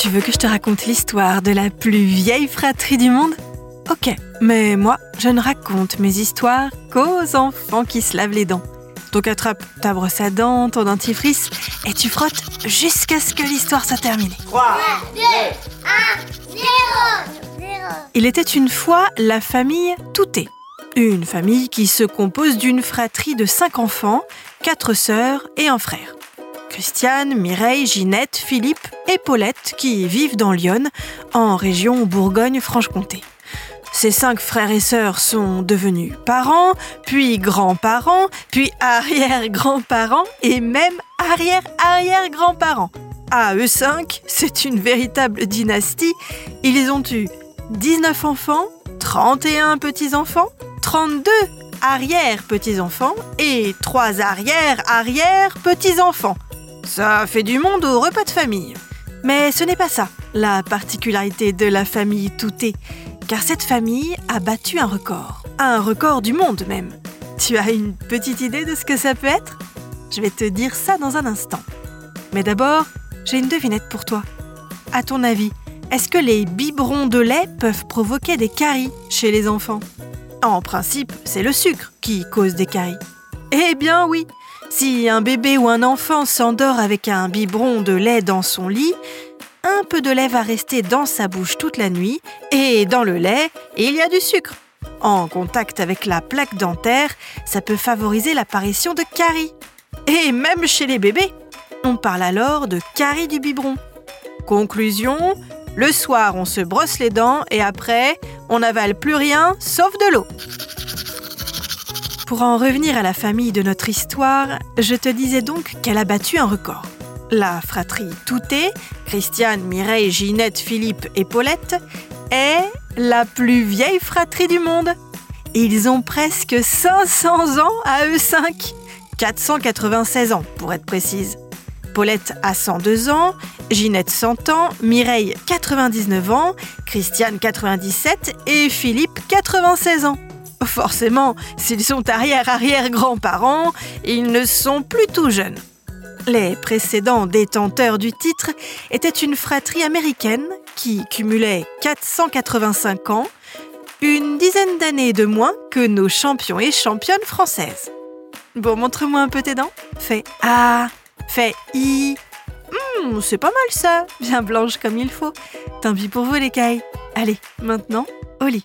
tu veux que je te raconte l'histoire de la plus vieille fratrie du monde? Ok, mais moi, je ne raconte mes histoires qu'aux enfants qui se lavent les dents. Donc attrape ta brosse à dents, ton dentifrice, et tu frottes jusqu'à ce que l'histoire soit terminée. 3, 2, 1, 0, 0. Il était une fois la famille Touté. Une famille qui se compose d'une fratrie de cinq enfants, quatre sœurs et un frère. Christiane, Mireille, Ginette, Philippe et Paulette qui vivent dans Lyon, en région Bourgogne-Franche-Comté. Ces cinq frères et sœurs sont devenus parents, puis grands-parents, puis arrière-grands-parents et même arrière-arrière-grands-parents. À eux cinq, c'est une véritable dynastie. Ils ont eu 19 enfants, 31 petits-enfants, 32 arrière-petits-enfants et 3 arrière-arrière-petits-enfants. Ça fait du monde au repas de famille. Mais ce n'est pas ça, la particularité de la famille Touté, car cette famille a battu un record. Un record du monde même. Tu as une petite idée de ce que ça peut être? Je vais te dire ça dans un instant. Mais d'abord, j'ai une devinette pour toi. À ton avis, est-ce que les biberons de lait peuvent provoquer des caries chez les enfants? En principe, c'est le sucre qui cause des caries. Eh bien oui, si un bébé ou un enfant s'endort avec un biberon de lait dans son lit, un peu de lait va rester dans sa bouche toute la nuit et dans le lait, il y a du sucre. En contact avec la plaque dentaire, ça peut favoriser l'apparition de caries. Et même chez les bébés, on parle alors de caries du biberon. Conclusion, le soir on se brosse les dents et après on n'avale plus rien sauf de l'eau. Pour en revenir à la famille de notre histoire, je te disais donc qu'elle a battu un record. La fratrie Touté, Christiane, Mireille, Ginette, Philippe et Paulette, est la plus vieille fratrie du monde. Ils ont presque 500 ans à eux cinq. 496 ans pour être précise. Paulette a 102 ans, Ginette 100 ans, Mireille 99 ans, Christiane 97 et Philippe 96 ans. Forcément, s'ils sont arrière-arrière-grands-parents, ils ne sont plus tout jeunes. Les précédents détenteurs du titre étaient une fratrie américaine qui cumulait 485 ans, une dizaine d'années de moins que nos champions et championnes françaises. Bon, montre-moi un peu tes dents. Fais A, fais I. Hmm, c'est pas mal ça, bien blanche comme il faut. Tant pis pour vous les cailles. Allez, maintenant, au lit.